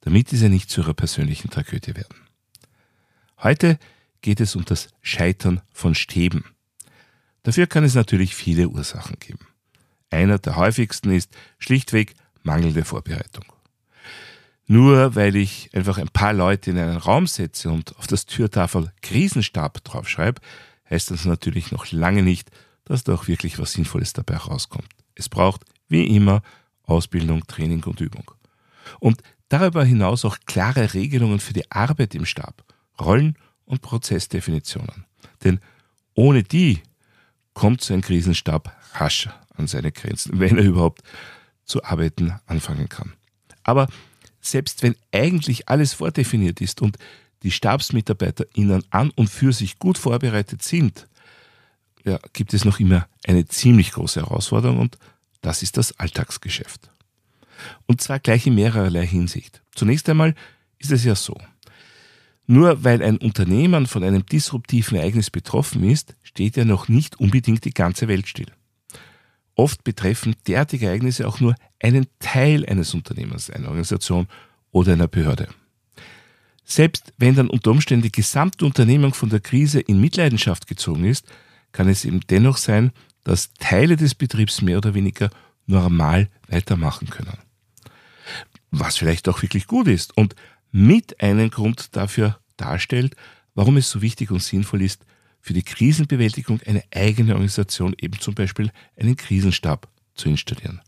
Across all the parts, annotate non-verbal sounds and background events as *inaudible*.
damit diese nicht zu ihrer persönlichen Tragödie werden. Heute geht es um das Scheitern von Stäben. Dafür kann es natürlich viele Ursachen geben. Einer der häufigsten ist schlichtweg mangelnde Vorbereitung. Nur weil ich einfach ein paar Leute in einen Raum setze und auf das Türtafel Krisenstab draufschreibe, heißt das natürlich noch lange nicht, dass da auch wirklich was Sinnvolles dabei rauskommt. Es braucht, wie immer, Ausbildung, Training und Übung. Und darüber hinaus auch klare Regelungen für die Arbeit im Stab, Rollen und Prozessdefinitionen. Denn ohne die kommt so ein Krisenstab rasch an seine Grenzen, wenn er überhaupt zu arbeiten anfangen kann. Aber selbst wenn eigentlich alles vordefiniert ist und die StabsmitarbeiterInnen an und für sich gut vorbereitet sind, ja, gibt es noch immer eine ziemlich große Herausforderung und das ist das Alltagsgeschäft. Und zwar gleich in mehrerlei Hinsicht. Zunächst einmal ist es ja so. Nur weil ein Unternehmen von einem disruptiven Ereignis betroffen ist, steht ja noch nicht unbedingt die ganze Welt still. Oft betreffen derartige Ereignisse auch nur einen Teil eines Unternehmens, einer Organisation oder einer Behörde. Selbst wenn dann unter Umständen die gesamte Unternehmung von der Krise in Mitleidenschaft gezogen ist, kann es eben dennoch sein, dass Teile des Betriebs mehr oder weniger normal weitermachen können. Was vielleicht auch wirklich gut ist und mit einen Grund dafür darstellt, warum es so wichtig und sinnvoll ist, für die Krisenbewältigung eine eigene Organisation, eben zum Beispiel einen Krisenstab zu installieren.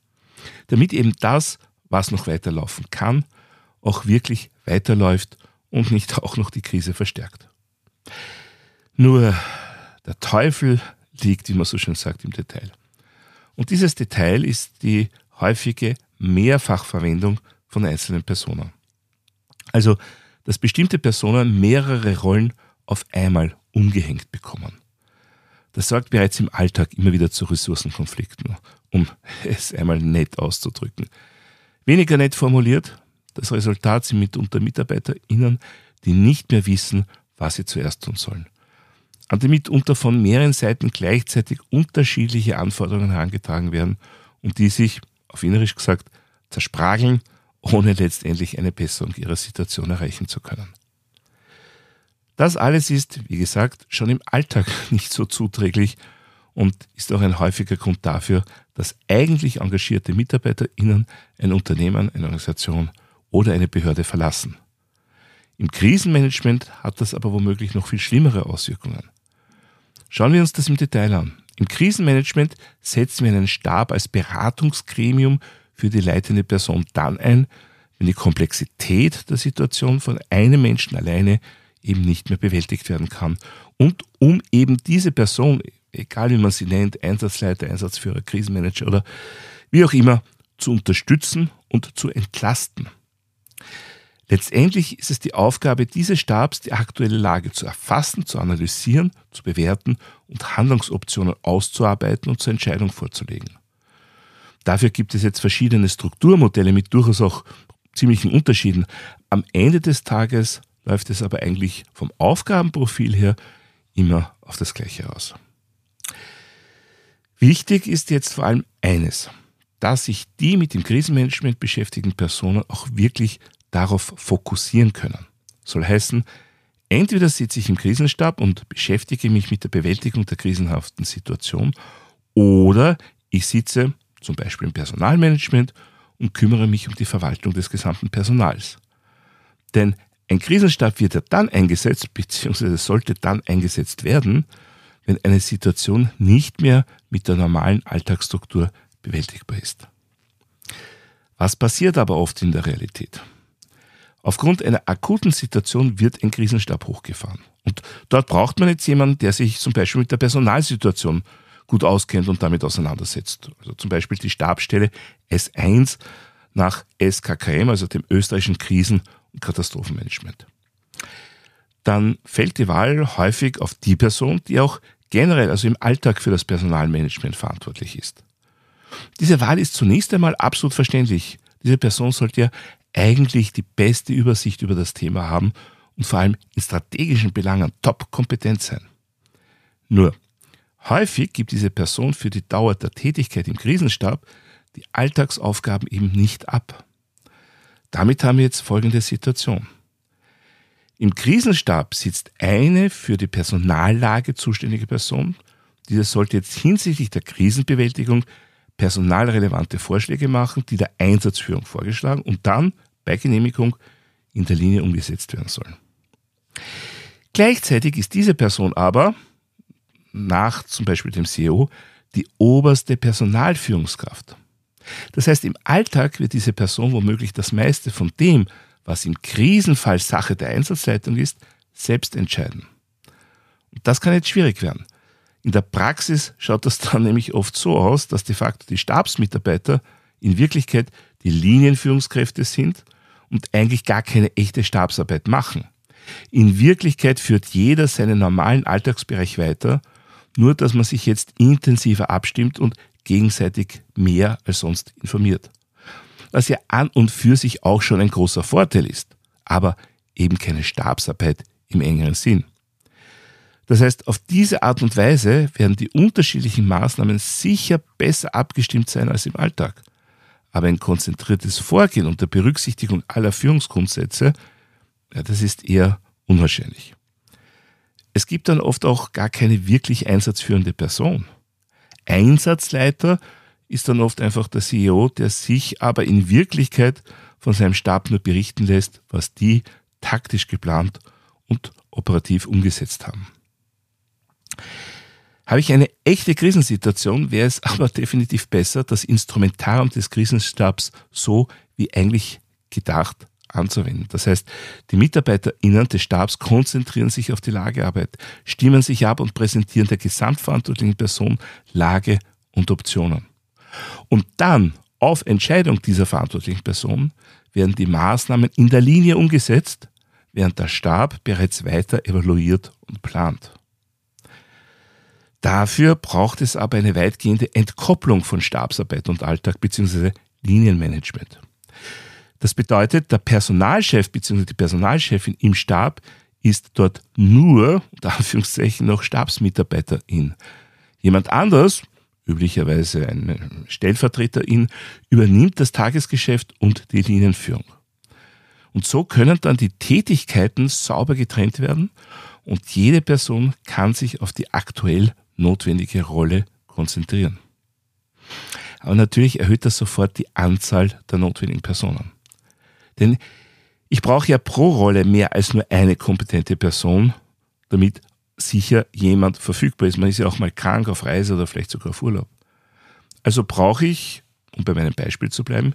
Damit eben das, was noch weiterlaufen kann, auch wirklich weiterläuft und nicht *laughs* auch noch die Krise verstärkt. Nur der Teufel liegt, wie man so schön sagt, im Detail. Und dieses Detail ist die häufige Mehrfachverwendung von einzelnen Personen. Also, dass bestimmte Personen mehrere Rollen auf einmal umgehängt bekommen. Das sorgt bereits im Alltag immer wieder zu Ressourcenkonflikten, um *laughs* es einmal nett auszudrücken. Weniger nett formuliert, das Resultat sind mitunter MitarbeiterInnen, die nicht mehr wissen, was sie zuerst tun sollen. An die mitunter von mehreren Seiten gleichzeitig unterschiedliche Anforderungen herangetragen werden und die sich, auf Innerisch gesagt, zersprageln, ohne letztendlich eine Besserung ihrer Situation erreichen zu können. Das alles ist, wie gesagt, schon im Alltag *laughs* nicht so zuträglich und ist auch ein häufiger Grund dafür, dass eigentlich engagierte MitarbeiterInnen ein Unternehmen, eine Organisation oder eine Behörde verlassen. Im Krisenmanagement hat das aber womöglich noch viel schlimmere Auswirkungen. Schauen wir uns das im Detail an. Im Krisenmanagement setzen wir einen Stab als Beratungsgremium für die leitende Person dann ein, wenn die Komplexität der Situation von einem Menschen alleine eben nicht mehr bewältigt werden kann. Und um eben diese Person, egal wie man sie nennt, Einsatzleiter, Einsatzführer, Krisenmanager oder wie auch immer, zu unterstützen und zu entlasten. Letztendlich ist es die Aufgabe dieses Stabs, die aktuelle Lage zu erfassen, zu analysieren, zu bewerten und Handlungsoptionen auszuarbeiten und zur Entscheidung vorzulegen. Dafür gibt es jetzt verschiedene Strukturmodelle mit durchaus auch ziemlichen Unterschieden. Am Ende des Tages läuft es aber eigentlich vom Aufgabenprofil her immer auf das Gleiche aus. Wichtig ist jetzt vor allem eines, dass sich die mit dem Krisenmanagement beschäftigten Personen auch wirklich darauf fokussieren können. Soll heißen, entweder sitze ich im Krisenstab und beschäftige mich mit der Bewältigung der krisenhaften Situation oder ich sitze zum Beispiel im Personalmanagement und kümmere mich um die Verwaltung des gesamten Personals. Denn ein Krisenstab wird ja dann eingesetzt, beziehungsweise sollte dann eingesetzt werden, wenn eine Situation nicht mehr mit der normalen Alltagsstruktur bewältigbar ist. Was passiert aber oft in der Realität? Aufgrund einer akuten Situation wird ein Krisenstab hochgefahren. Und dort braucht man jetzt jemanden, der sich zum Beispiel mit der Personalsituation gut auskennt und damit auseinandersetzt. Also zum Beispiel die Stabsstelle S1 nach SKKM, also dem österreichischen Krisen- und Katastrophenmanagement. Dann fällt die Wahl häufig auf die Person, die auch generell, also im Alltag für das Personalmanagement verantwortlich ist. Diese Wahl ist zunächst einmal absolut verständlich. Diese Person sollte ja eigentlich die beste Übersicht über das Thema haben und vor allem in strategischen Belangen top kompetent sein. Nur, häufig gibt diese Person für die Dauer der Tätigkeit im Krisenstab die Alltagsaufgaben eben nicht ab. Damit haben wir jetzt folgende Situation. Im Krisenstab sitzt eine für die Personallage zuständige Person. Diese sollte jetzt hinsichtlich der Krisenbewältigung personalrelevante Vorschläge machen, die der Einsatzführung vorgeschlagen und dann bei Genehmigung in der Linie umgesetzt werden sollen. Gleichzeitig ist diese Person aber nach zum Beispiel dem CEO die oberste Personalführungskraft. Das heißt, im Alltag wird diese Person womöglich das meiste von dem, was im Krisenfall Sache der Einsatzleitung ist, selbst entscheiden. Und das kann jetzt schwierig werden. In der Praxis schaut das *laughs* dann nämlich oft so aus, dass de facto die Stabsmitarbeiter in Wirklichkeit die Linienführungskräfte sind und eigentlich gar keine echte Stabsarbeit machen. In Wirklichkeit führt jeder seinen normalen Alltagsbereich weiter, nur dass man sich jetzt intensiver abstimmt und gegenseitig mehr als sonst informiert. Was ja an und für sich auch schon ein großer Vorteil ist, aber eben keine Stabsarbeit im engeren Sinn. Das heißt, auf diese Art und Weise werden die unterschiedlichen Maßnahmen sicher besser abgestimmt sein als im Alltag. Aber ein konzentriertes Vorgehen unter Berücksichtigung aller Führungsgrundsätze, ja, das ist eher unwahrscheinlich. Es gibt dann oft auch gar keine wirklich einsatzführende Person. Einsatzleiter ist dann oft einfach der CEO, der sich aber in Wirklichkeit von seinem Stab nur berichten lässt, was die taktisch geplant und operativ umgesetzt haben. Habe ich eine echte Krisensituation, wäre es *laughs* aber definitiv besser, das Instrumentarium des Krisenstabs so wie eigentlich gedacht anzuwenden. Das heißt, die MitarbeiterInnen des Stabs konzentrieren sich auf die Lagearbeit, stimmen sich ab und präsentieren der gesamtverantwortlichen Person Lage und Optionen. Und dann, auf Entscheidung dieser verantwortlichen Person, werden die Maßnahmen in der Linie umgesetzt, während der Stab bereits weiter evaluiert und plant. Dafür braucht es aber eine weitgehende Entkopplung von Stabsarbeit und Alltag bzw. Linienmanagement. Das bedeutet, der Personalchef bzw. die Personalchefin im Stab ist dort nur, unter Anführungszeichen, noch Stabsmitarbeiterin. Jemand anders, üblicherweise ein Stellvertreterin, übernimmt das Tagesgeschäft und die Linienführung. Und so können dann die Tätigkeiten sauber getrennt werden und jede Person kann sich auf die aktuell notwendige Rolle konzentrieren. Aber natürlich erhöht das sofort die Anzahl der notwendigen Personen. Denn ich brauche ja pro Rolle mehr als nur eine kompetente Person, damit sicher jemand verfügbar ist. Man ist ja auch mal krank auf Reise oder vielleicht sogar auf Urlaub. Also brauche ich, um bei meinem Beispiel zu bleiben,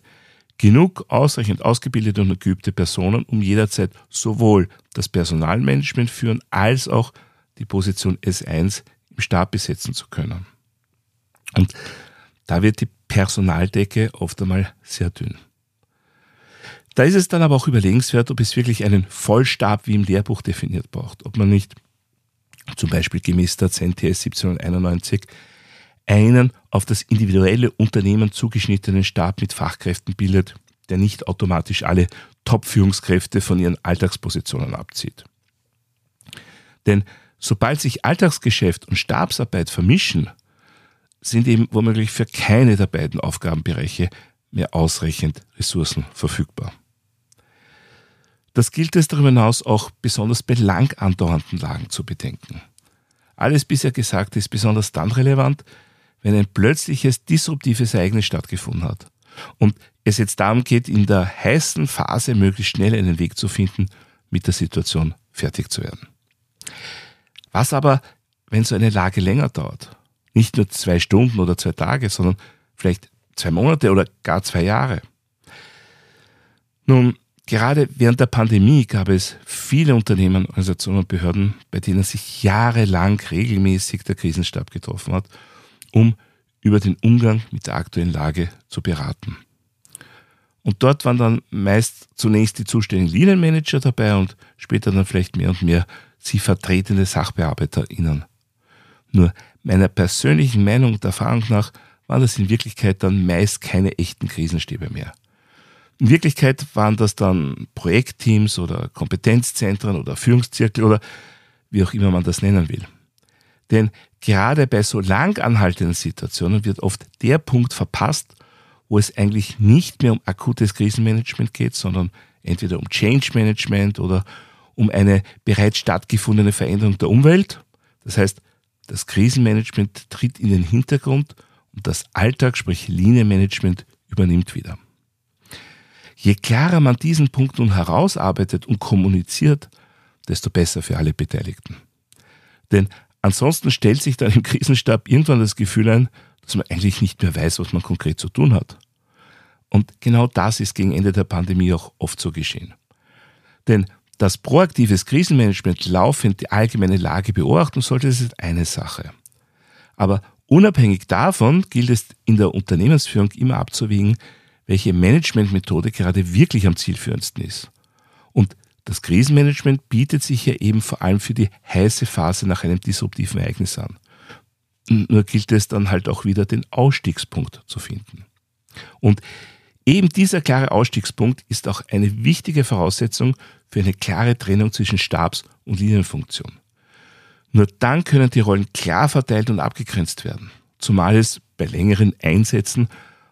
genug ausreichend ausgebildete und geübte Personen, um jederzeit sowohl das Personalmanagement führen als auch die Position S1 im Stab besetzen zu können. Und da wird die Personaldecke oft einmal sehr dünn. Da ist es dann aber auch überlegenswert, ob es wirklich einen Vollstab wie im Lehrbuch definiert braucht. Ob man nicht zum Beispiel gemäß der CNTS 1791 einen auf das individuelle Unternehmen zugeschnittenen Stab mit Fachkräften bildet, der nicht automatisch alle Top-Führungskräfte von ihren Alltagspositionen abzieht. Denn sobald sich Alltagsgeschäft und Stabsarbeit vermischen, sind eben womöglich für keine der beiden Aufgabenbereiche mehr ausreichend Ressourcen verfügbar. Das gilt es darüber hinaus auch besonders bei lang andauernden Lagen zu bedenken. Alles bisher Gesagte ist besonders dann relevant, wenn ein plötzliches disruptives Ereignis stattgefunden hat und es jetzt darum geht, in der heißen Phase möglichst schnell einen Weg zu finden, mit der Situation fertig zu werden. Was aber, wenn so eine Lage länger dauert? Nicht nur zwei Stunden oder zwei Tage, sondern vielleicht zwei Monate oder gar zwei Jahre. Nun, Gerade während der Pandemie gab es viele Unternehmen, Organisationen und Behörden, bei denen sich jahrelang regelmäßig der Krisenstab getroffen hat, um über den Umgang mit der aktuellen Lage zu beraten. Und dort waren dann meist zunächst die zuständigen Linienmanager dabei und später dann vielleicht mehr und mehr sie vertretende SachbearbeiterInnen. Nur meiner persönlichen Meinung und Erfahrung nach waren das in Wirklichkeit dann meist keine echten Krisenstäbe mehr. In Wirklichkeit waren das dann Projektteams oder Kompetenzzentren oder Führungszirkel oder wie auch immer man das nennen will. Denn gerade bei so lang anhaltenden Situationen wird oft der Punkt verpasst, wo es eigentlich nicht mehr um akutes Krisenmanagement geht, sondern entweder um Change Management oder um eine bereits stattgefundene Veränderung der Umwelt. Das heißt, das Krisenmanagement tritt in den Hintergrund und das Alltag, sprich Linienmanagement, übernimmt wieder. Je klarer man diesen Punkt nun herausarbeitet und kommuniziert, desto besser für alle Beteiligten. Denn ansonsten stellt sich dann im Krisenstab irgendwann das Gefühl ein, dass man eigentlich nicht mehr weiß, was man konkret zu tun hat. Und genau das ist gegen Ende der Pandemie auch oft so geschehen. Denn das proaktives Krisenmanagement laufend die allgemeine Lage beobachten sollte, das ist eine Sache. Aber unabhängig davon gilt es in der Unternehmensführung immer abzuwägen, welche Managementmethode gerade wirklich am zielführendsten ist. Und das Krisenmanagement bietet sich ja eben vor allem für die heiße Phase nach einem disruptiven Ereignis an. Nur gilt es dann halt auch wieder, den Ausstiegspunkt zu finden. Und eben dieser klare Ausstiegspunkt ist auch eine wichtige Voraussetzung für eine klare Trennung zwischen Stabs- und Linienfunktion. Nur dann können die Rollen klar verteilt und abgegrenzt werden, zumal es bei längeren Einsätzen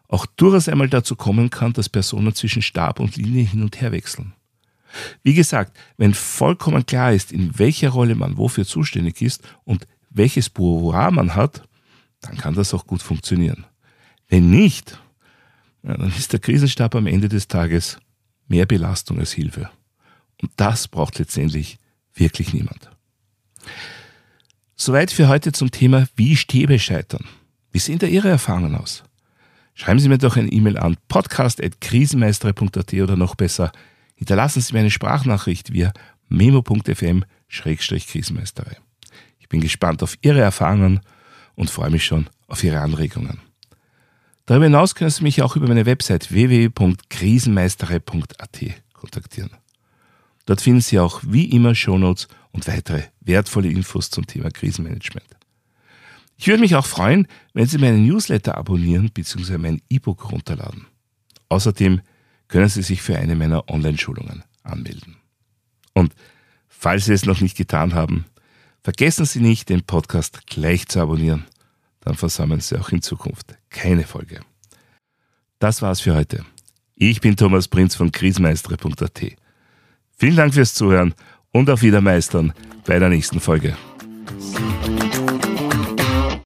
auch durchaus einmal dazu kommen kann, dass Personen zwischen Stab und Linie hin und her wechseln. Wie gesagt, wenn vollkommen klar ist, in welcher Rolle man wofür zuständig ist und welches Pouvoir man hat, dann kann das auch gut funktionieren. Wenn nicht, dann ist der Krisenstab am Ende des Tages mehr Belastung als Hilfe. Und das braucht letztendlich wirklich niemand. Soweit für heute zum Thema Wie Stäbe scheitern. Wie sehen da Ihre Erfahrungen aus? Schreiben Sie mir doch eine E-Mail an podcast.krisenmeister.at oder noch besser, hinterlassen Sie mir eine Sprachnachricht via memo.fm-krisenmeisterei. Ich bin gespannt auf Ihre Erfahrungen und freue mich schon auf Ihre Anregungen. Darüber hinaus können Sie mich auch über meine Website www.krisenmeisterei.at kontaktieren. Dort finden Sie auch wie immer Shownotes und weitere wertvolle Infos zum Thema Krisenmanagement. Ich würde mich auch freuen, wenn Sie meinen Newsletter abonnieren bzw. mein E-Book runterladen. Außerdem können Sie sich für eine meiner Online-Schulungen anmelden. Und falls Sie es noch nicht getan haben, vergessen Sie nicht, den Podcast gleich zu abonnieren. Dann versammeln Sie auch in Zukunft keine Folge. Das war's für heute. Ich bin Thomas Prinz von krisenmeistere.at. Vielen Dank fürs Zuhören und auf Wiedermeistern bei der nächsten Folge.